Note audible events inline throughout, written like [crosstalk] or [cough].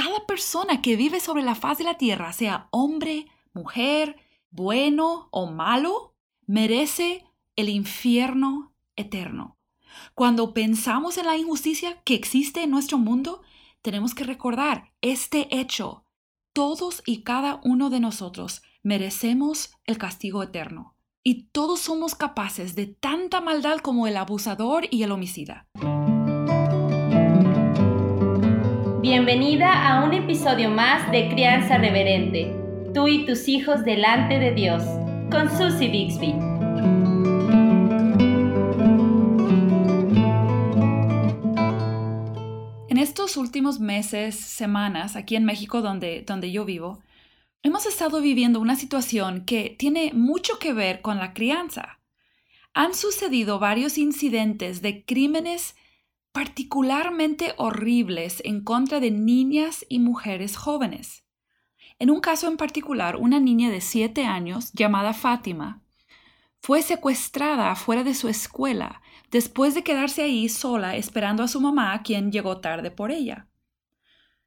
cada persona que vive sobre la faz de la tierra, sea hombre, mujer, bueno o malo, merece el infierno eterno. Cuando pensamos en la injusticia que existe en nuestro mundo, tenemos que recordar este hecho. Todos y cada uno de nosotros merecemos el castigo eterno. Y todos somos capaces de tanta maldad como el abusador y el homicida. Bienvenida a un episodio más de Crianza Reverente, tú y tus hijos delante de Dios, con Susie Bixby. En estos últimos meses, semanas, aquí en México donde, donde yo vivo, Hemos estado viviendo una situación que tiene mucho que ver con la crianza. Han sucedido varios incidentes de crímenes particularmente horribles en contra de niñas y mujeres jóvenes. En un caso en particular, una niña de 7 años llamada Fátima fue secuestrada fuera de su escuela después de quedarse ahí sola esperando a su mamá, quien llegó tarde por ella.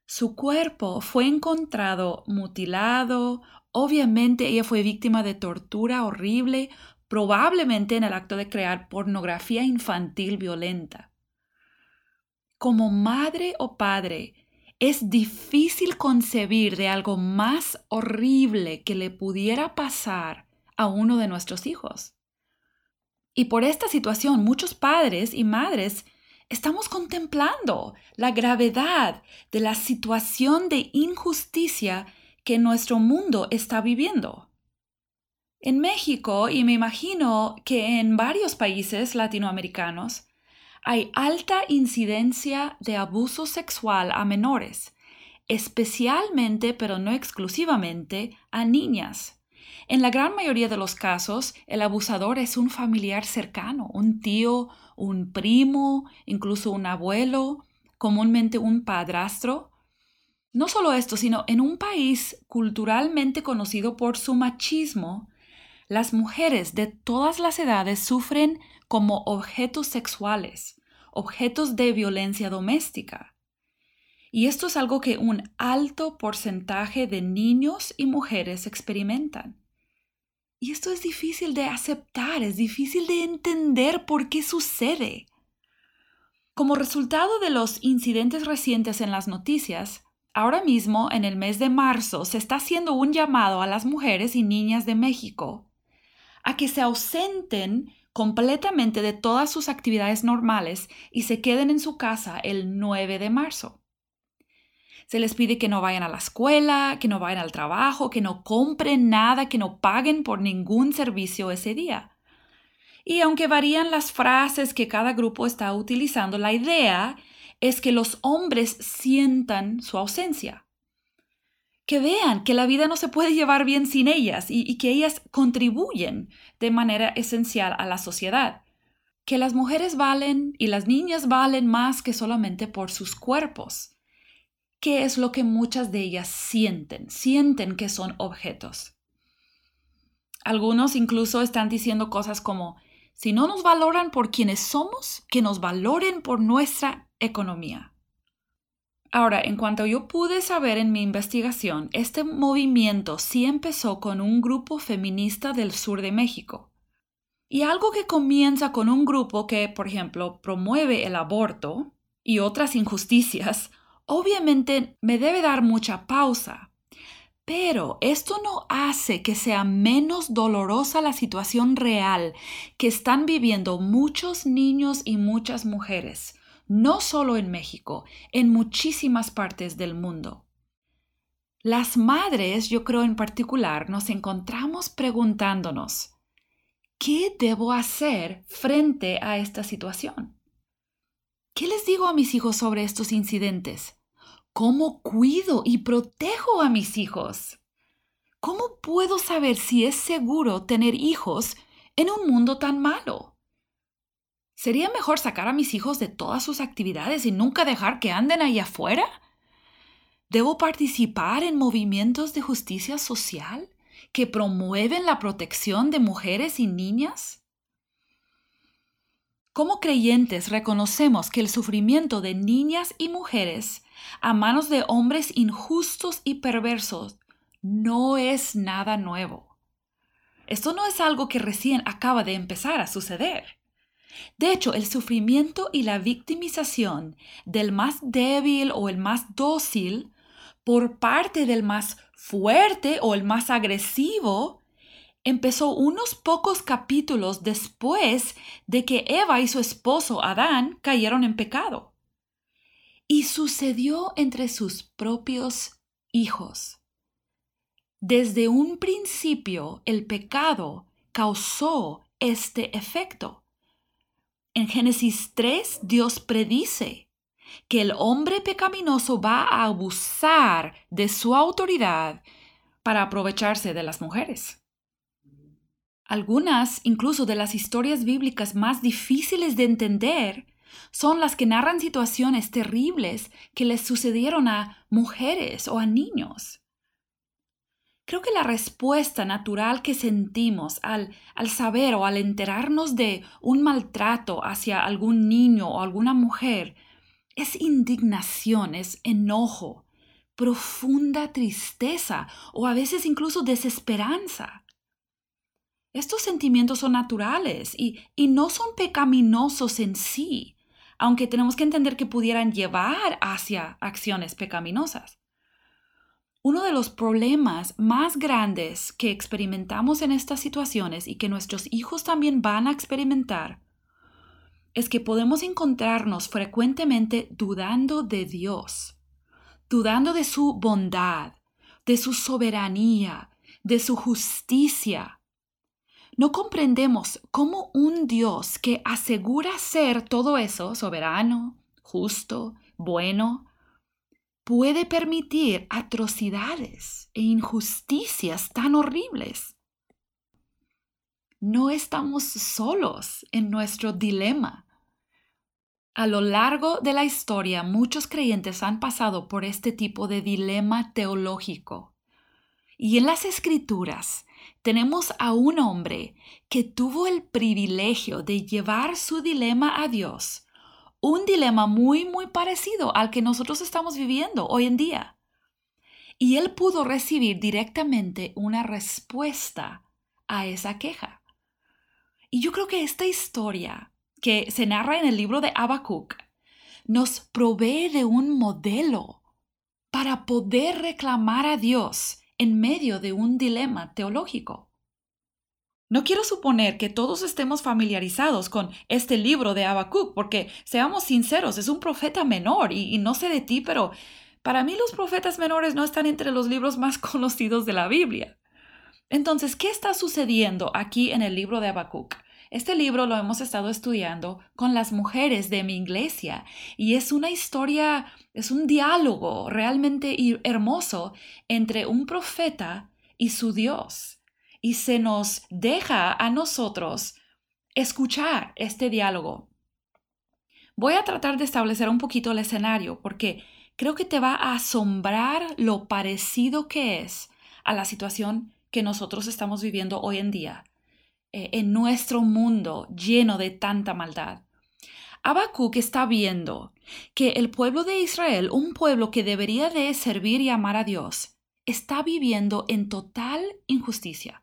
Su cuerpo fue encontrado mutilado, obviamente ella fue víctima de tortura horrible, probablemente en el acto de crear pornografía infantil violenta. Como madre o padre, es difícil concebir de algo más horrible que le pudiera pasar a uno de nuestros hijos. Y por esta situación muchos padres y madres estamos contemplando la gravedad de la situación de injusticia que nuestro mundo está viviendo. En México, y me imagino que en varios países latinoamericanos, hay alta incidencia de abuso sexual a menores, especialmente, pero no exclusivamente, a niñas. En la gran mayoría de los casos, el abusador es un familiar cercano, un tío, un primo, incluso un abuelo, comúnmente un padrastro. No solo esto, sino en un país culturalmente conocido por su machismo, las mujeres de todas las edades sufren como objetos sexuales, objetos de violencia doméstica. Y esto es algo que un alto porcentaje de niños y mujeres experimentan. Y esto es difícil de aceptar, es difícil de entender por qué sucede. Como resultado de los incidentes recientes en las noticias, ahora mismo, en el mes de marzo, se está haciendo un llamado a las mujeres y niñas de México a que se ausenten completamente de todas sus actividades normales y se queden en su casa el 9 de marzo. Se les pide que no vayan a la escuela, que no vayan al trabajo, que no compren nada, que no paguen por ningún servicio ese día. Y aunque varían las frases que cada grupo está utilizando, la idea es que los hombres sientan su ausencia. Que vean que la vida no se puede llevar bien sin ellas y, que ellas contribuyen de manera esencial a la sociedad. Que las mujeres valen y las niñas valen más que solamente por sus cuerpos qué es lo que muchas de ellas sienten, sienten que son objetos. Algunos incluso están diciendo cosas como, si no nos valoran por quienes somos, que nos valoren por nuestra economía. Ahora, en cuanto yo pude saber en mi investigación, este movimiento sí empezó con un grupo feminista del sur de México. Y algo que comienza con un grupo que, por ejemplo, promueve el aborto y otras injusticias, [laughs] obviamente me debe dar mucha pausa. Pero esto no hace que sea menos dolorosa la situación real que están viviendo muchos niños y muchas mujeres, no solo en México, en muchísimas partes del mundo. Las madres, yo creo en particular, nos encontramos preguntándonos, ¿qué debo hacer frente a esta situación? ¿Qué les digo a mis hijos sobre estos incidentes? ¿Cómo cuido y protejo a mis hijos? ¿Cómo puedo saber si es seguro tener hijos en un mundo tan malo? ¿Sería mejor sacar a mis hijos de todas sus actividades y nunca dejar que anden ahí afuera? ¿Debo participar en movimientos de justicia social que promueven la protección de mujeres y niñas? Como creyentes reconocemos que el sufrimiento de niñas y mujeres a manos de hombres injustos y perversos no es nada nuevo. Esto no es algo que recién acaba de empezar a suceder. De hecho, el sufrimiento y la victimización del más débil o el más dócil por parte del más fuerte o el más agresivo empezó unos pocos capítulos después de que Eva y su esposo Adán cayeron en pecado. Y sucedió entre sus propios hijos. Desde un principio el pecado causó este efecto. En Génesis 3 Dios predice que el hombre pecaminoso va a abusar de su autoridad para aprovecharse de las mujeres. Algunas, incluso de las historias bíblicas más difíciles de entender, son las que narran situaciones terribles que les sucedieron a mujeres o a niños. Creo que la respuesta natural que sentimos al, al saber o al enterarnos de un maltrato hacia algún niño o alguna mujer es indignación, es enojo, profunda tristeza o a veces incluso desesperanza. Estos sentimientos son naturales y, y, no son pecaminosos en sí, aunque tenemos que entender que pudieran llevar hacia acciones pecaminosas. Uno de los problemas más grandes que experimentamos en estas situaciones y que nuestros hijos también van a experimentar es que podemos encontrarnos frecuentemente dudando de Dios, dudando de su bondad, de su soberanía, de su justicia. No comprendemos cómo un Dios que asegura ser todo eso, soberano, justo, bueno, puede permitir atrocidades e injusticias tan horribles. No estamos solos en nuestro dilema. A lo largo de la historia, muchos creyentes han pasado por este tipo de dilema teológico. Y en las escrituras tenemos a un hombre que tuvo el privilegio de llevar su dilema a Dios un dilema muy, muy parecido al que nosotros estamos viviendo hoy en día. Y él pudo recibir directamente una respuesta a esa queja. Y yo creo que esta historia que se narra en el libro de Habacuc nos provee de un modelo para poder reclamar a Dios en medio de un dilema teológico. No quiero suponer que todos estemos familiarizados con este libro de Habacuc, porque seamos sinceros, es un profeta menor y, no sé de ti, pero para mí los profetas menores no están entre los libros más [laughs] conocidos de la Biblia. Entonces, ¿qué está sucediendo aquí en el libro de Habacuc? Este libro lo hemos estado estudiando con las mujeres de mi iglesia y es una historia, es un diálogo realmente hermoso entre un profeta y su Dios y se nos deja a nosotros escuchar este diálogo. Voy a tratar de establecer un poquito el escenario porque creo que te va a asombrar lo parecido que es a la situación que nosotros estamos viviendo hoy en día, eh, en nuestro mundo lleno de tanta maldad. Habacuc está viendo que el pueblo de Israel, un pueblo que debería de servir y amar a Dios, está viviendo en total injusticia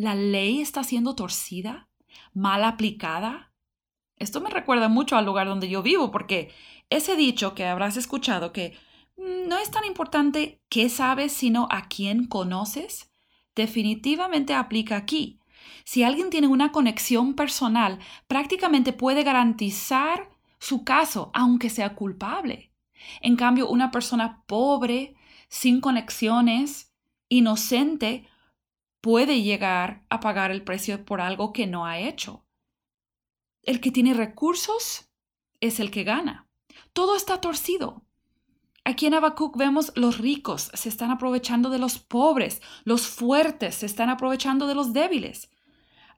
la ley está siendo torcida, mal aplicada. Esto me recuerda mucho al lugar donde yo vivo, porque ese dicho que habrás escuchado que mm, no es tan importante qué sabes, sino a quién conoces, definitivamente aplica aquí. Si alguien tiene una conexión personal, prácticamente puede garantizar su caso, aunque sea culpable. En cambio, una persona pobre, sin conexiones, inocente, puede llegar a pagar el precio por algo que no ha hecho. El que tiene recursos es el que gana. Todo está torcido. Aquí en Habacuc vemos los ricos se están aprovechando de los pobres, los fuertes se están aprovechando de los débiles.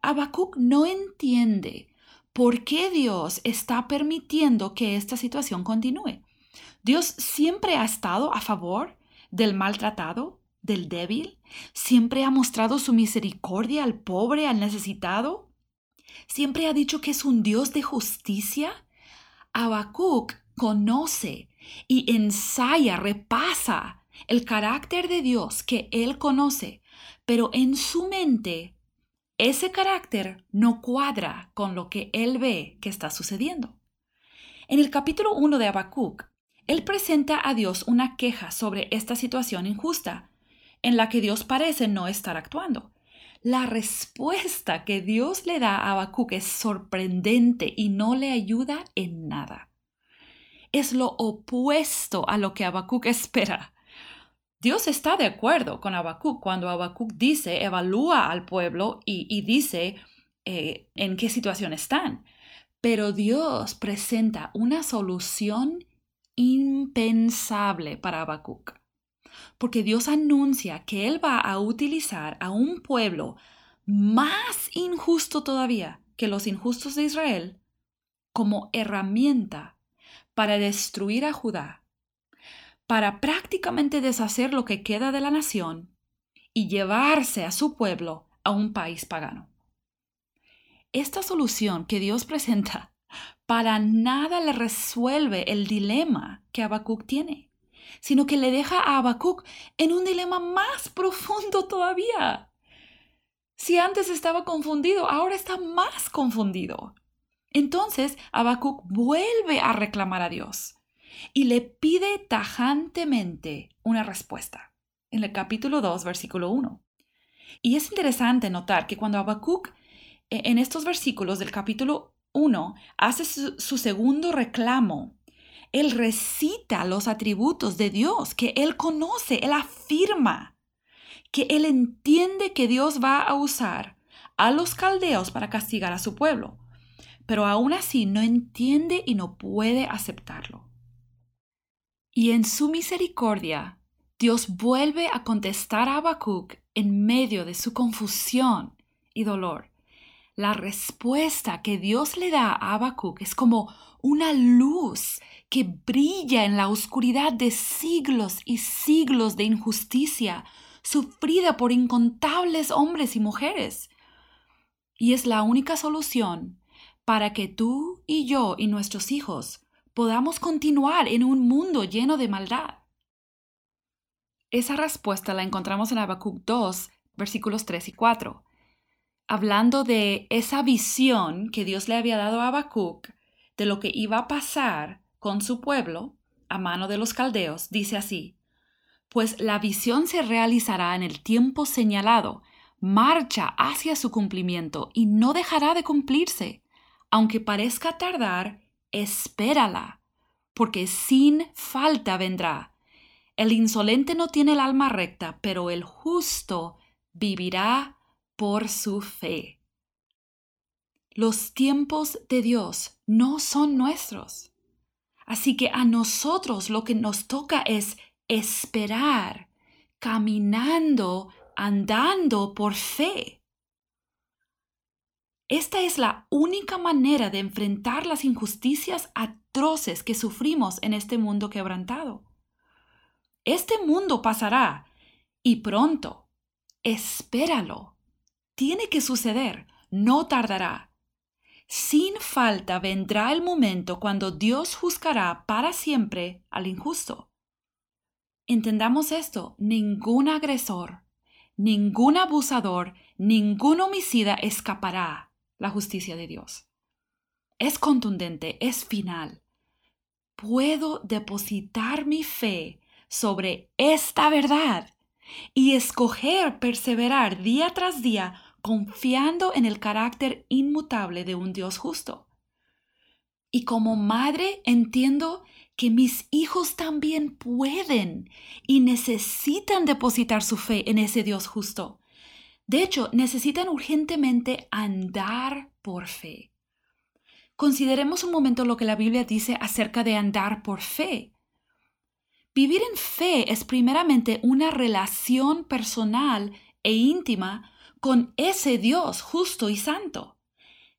Habacuc no entiende por qué Dios está permitiendo que esta situación continúe. Dios siempre ha estado a favor del maltratado, del débil? ¿Siempre ha mostrado su misericordia al pobre, al necesitado? siempre ha dicho que es un Dios de justicia. Habacuc conoce y ensaya, repasa el carácter de Dios que él conoce, pero en su mente ese carácter no cuadra con lo que él ve que está sucediendo. En el capítulo 1 de Habacuc, él presenta a Dios una queja sobre esta situación injusta, en la que Dios parece no estar actuando. La respuesta que Dios le da a Habacuc es sorprendente y no le ayuda en nada. Es lo opuesto a lo que Habacuc espera. Dios está de acuerdo con Habacuc cuando Habacuc dice, evalúa al pueblo y, dice eh, en qué situación están. Pero Dios presenta una solución impensable para Habacuc. Porque Dios anuncia que Él va a utilizar a un pueblo más injusto todavía que los injustos de Israel como herramienta para destruir a Judá, para prácticamente deshacer lo que queda de la nación y llevarse a su pueblo a un país pagano. Esta solución que Dios presenta para nada le resuelve el dilema que Habacuc tiene, sino que le deja a Habacuc en un dilema más profundo todavía. Si antes estaba confundido, ahora está más confundido. Entonces Habacuc vuelve a reclamar a Dios y le pide tajantemente una respuesta en el capítulo 2, versículo 1. Y es interesante notar que cuando Habacuc e, en estos versículos del capítulo 1 hace su, su segundo reclamo, él recita los atributos de Dios que él conoce, él afirma que él entiende que Dios va a usar a los caldeos para castigar a su pueblo pero aún así no entiende y no puede aceptarlo. Y en su misericordia, Dios vuelve a contestar a Habacuc en medio de su confusión y dolor. La respuesta que Dios le da a Habacuc es como una luz que brilla en la oscuridad de siglos y siglos de injusticia sufrida por incontables hombres y mujeres. Y es la única solución para que tú y yo y nuestros hijos podamos continuar en un mundo lleno de maldad? Esa respuesta la encontramos en Habacuc 2, versículos 3 y 4. Hablando de esa visión que Dios le había dado a Habacuc de lo que iba a pasar con su pueblo a mano de los caldeos, dice así: Pues la visión se realizará en el tiempo señalado, marcha hacia su cumplimiento y no dejará de cumplirse aunque parezca tardar, espérala, porque sin falta vendrá. El insolente no tiene el alma recta, pero el justo vivirá por su fe. Los tiempos de Dios no son nuestros. Así que a nosotros lo que nos toca es esperar, caminando, andando por fe. Esta es la única manera de enfrentar las injusticias atroces que sufrimos en este mundo quebrantado. Este mundo pasará y pronto. Espéralo. Tiene que suceder, no tardará. Sin falta vendrá el momento cuando Dios juzgará para siempre al injusto. Entendamos esto, ningún agresor, ningún abusador, ningún homicida escapará la justicia de Dios. Es contundente, es final. Puedo depositar mi fe sobre esta verdad y escoger perseverar día tras día confiando en el carácter inmutable de un Dios justo. Y como madre entiendo que mis hijos también pueden y necesitan depositar su fe en ese Dios justo. De hecho, necesitan urgentemente andar por fe. Consideremos un momento lo que la Biblia dice acerca de andar por fe. Vivir en fe es primeramente una relación personal e íntima con ese Dios justo y santo.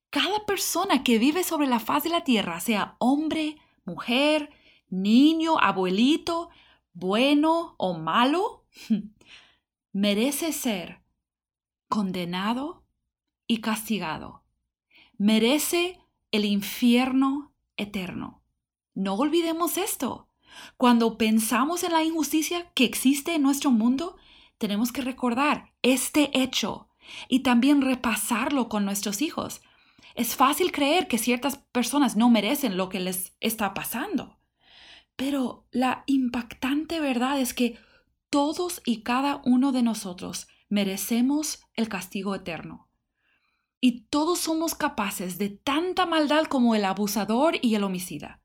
Cada persona que vive sobre la faz de la tierra, sea hombre, mujer, niño, abuelito, bueno o malo, [laughs] merece ser condenado y castigado, merece el infierno eterno. No olvidemos esto. Cuando pensamos en la injusticia que existe en nuestro mundo, tenemos que recordar este hecho y también repasarlo con nuestros hijos. Es fácil creer que ciertas personas no merecen lo que les está pasando. Pero la impactante verdad es que todos y cada uno de nosotros merecemos el castigo eterno. Y todos somos capaces de tanta maldad como el abusador y el homicida.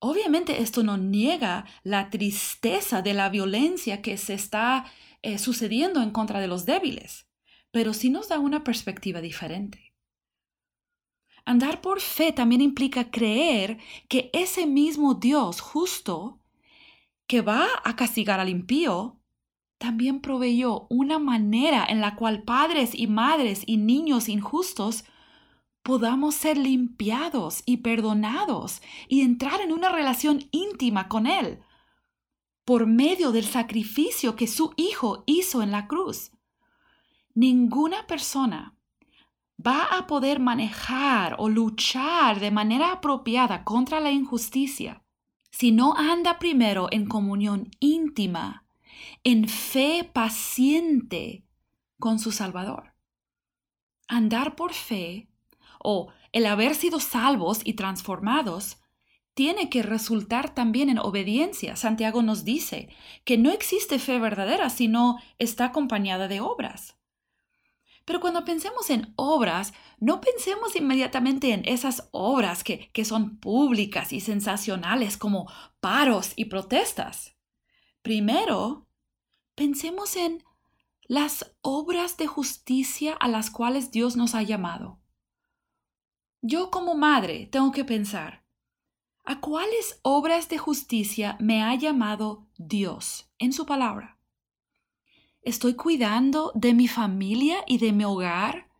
Obviamente esto no niega la tristeza de la violencia que se está eh, sucediendo en contra de los débiles, pero sí nos da una perspectiva diferente. Andar por fe también implica creer que ese mismo Dios justo que va a castigar al impío, también proveyó una manera en la cual padres y madres y niños injustos podamos ser limpiados y perdonados y entrar en una relación íntima con Él por medio del sacrificio que su Hijo hizo en la cruz. Ninguna persona va a poder manejar o luchar de manera apropiada contra la injusticia si no anda primero en comunión íntima, en fe paciente con su Salvador. Andar por fe o el haber sido salvos y transformados tiene que resultar también en obediencia. Santiago nos dice que no existe fe verdadera si no está acompañada de obras. Pero cuando pensemos en obras, no pensemos inmediatamente en esas obras que, que son públicas y sensacionales como paros y protestas. Primero, pensemos en las obras de justicia a las cuales Dios nos ha llamado. Yo como madre tengo que pensar, ¿a cuáles obras de justicia me ha llamado Dios en su palabra? ¿Estoy cuidando de mi familia y de mi hogar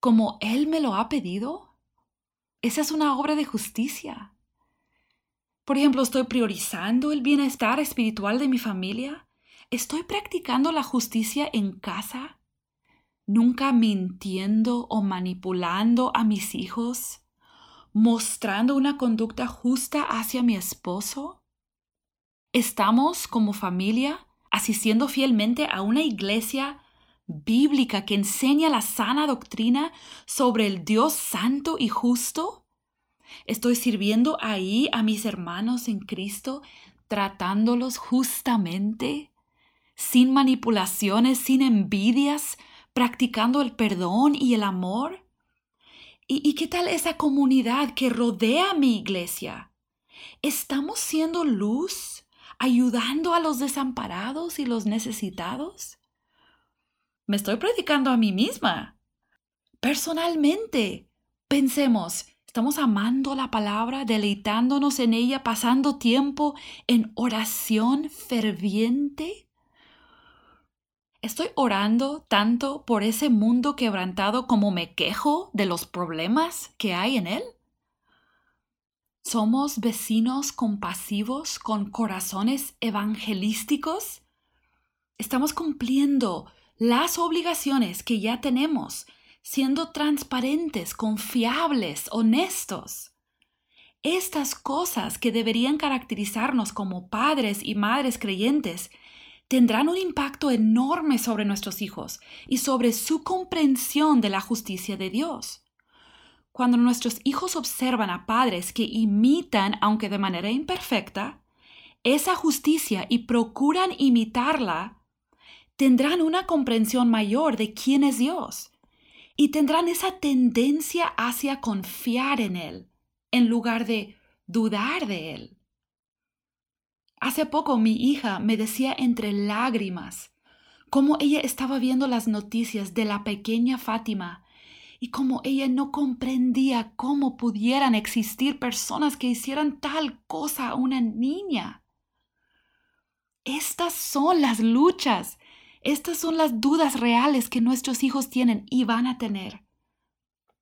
como Él me lo ha pedido? Esa es una obra de justicia. Por ejemplo, ¿estoy priorizando el bienestar espiritual de mi familia? ¿Estoy practicando la justicia en casa? Nunca mintiendo o manipulando a mis hijos, mostrando una conducta justa hacia mi esposo? ¿Estamos como familia asistiendo fielmente a una iglesia bíblica que enseña la sana doctrina sobre el Dios santo y justo? ¿Estoy sirviendo ahí a mis hermanos en Cristo, tratándolos justamente, sin manipulaciones, sin envidias, practicando el perdón y el amor? ¿Y, qué tal esa comunidad que rodea mi iglesia? ¿Estamos siendo luz, ayudando a los desamparados y los necesitados? Me estoy predicando a mí misma. Personalmente, pensemos, ¿estamos amando la palabra, deleitándonos en ella, pasando tiempo en oración ferviente? ¿Estoy orando tanto por ese mundo quebrantado como me quejo de los problemas que hay en él? ¿Somos vecinos compasivos con corazones evangelísticos? ¿Estamos cumpliendo las obligaciones que ya tenemos, siendo transparentes, confiables, honestos? Estas cosas que deberían caracterizarnos como padres y madres creyentes tendrán un impacto enorme sobre nuestros hijos y sobre su comprensión de la justicia de Dios. Cuando nuestros hijos observan a padres que imitan, aunque de manera imperfecta, esa justicia y procuran imitarla, tendrán una comprensión mayor de quién es Dios y tendrán esa tendencia hacia confiar en Él en lugar de dudar de Él. Hace poco mi hija me decía entre lágrimas cómo ella estaba viendo las noticias de la pequeña Fátima y cómo ella no comprendía cómo pudieran existir personas que hicieran tal cosa a una niña. Estas son las luchas, estas son las dudas reales que nuestros hijos tienen y van a tener.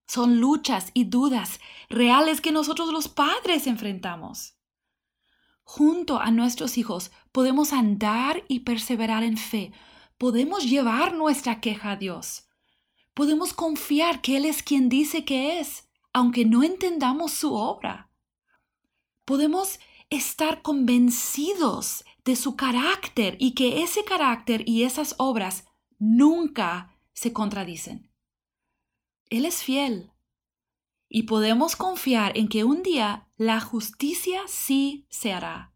Son luchas y dudas reales que nosotros los padres enfrentamos junto a nuestros hijos podemos andar y perseverar en fe. Podemos llevar nuestra queja a Dios. Podemos confiar que Él es quien dice que es, aunque no entendamos su obra. Podemos estar convencidos de su carácter y que ese carácter y esas obras nunca se contradicen. Él es fiel y podemos confiar en que un día la justicia sí se hará.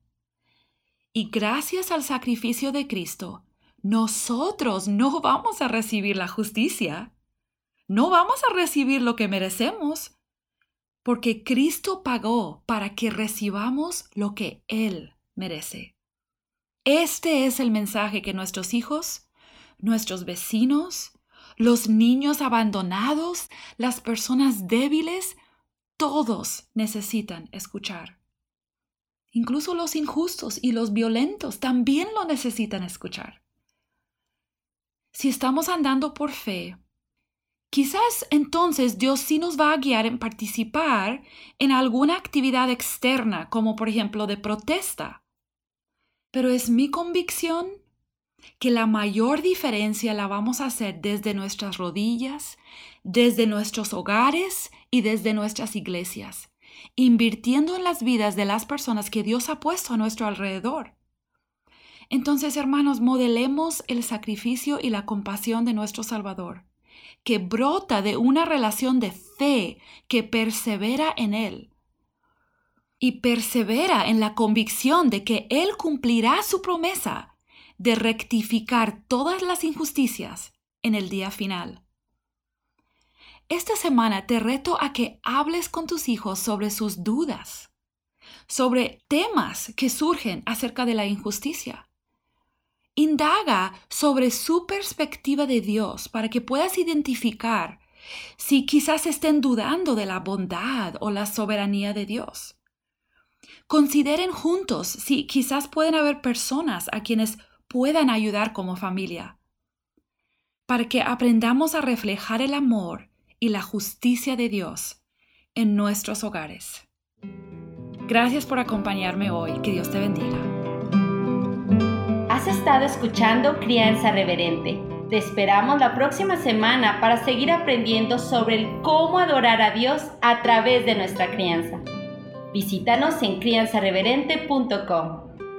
Y gracias al sacrificio de Cristo, nosotros no vamos a recibir la justicia. No vamos a recibir lo que merecemos, porque Cristo pagó para que recibamos lo que Él merece. Este es el mensaje que nuestros hijos, nuestros vecinos, los niños abandonados, las personas débiles, todos necesitan escuchar. Incluso los injustos y los violentos también lo necesitan escuchar. Si estamos andando por fe, quizás entonces Dios sí nos va a guiar en participar en alguna actividad externa, como por ejemplo de protesta. Pero es mi convicción que la mayor diferencia la vamos a hacer desde nuestras rodillas, desde nuestros hogares y desde nuestras iglesias, invirtiendo en las vidas de las personas que Dios ha puesto a nuestro alrededor. Entonces, hermanos, modelemos el sacrificio y la compasión de nuestro Salvador, que brota de una relación de fe que persevera en Él y persevera en la convicción de que Él cumplirá su promesa de rectificar todas las injusticias en el día final. Esta semana te reto a que hables con tus hijos sobre sus dudas, sobre temas que surgen acerca de la injusticia. Indaga sobre su perspectiva de Dios para que puedas identificar si quizás estén dudando de la bondad o la soberanía de Dios. Consideren juntos si quizás pueden haber personas a quienes puedan ayudar como familia, para que aprendamos a reflejar el amor y la justicia de Dios en nuestros hogares. Gracias por acompañarme hoy. Que Dios te bendiga. Has estado escuchando Crianza Reverente. Te esperamos la próxima semana para seguir aprendiendo sobre el cómo adorar a Dios a través de nuestra crianza. Visítanos en crianzareverente.com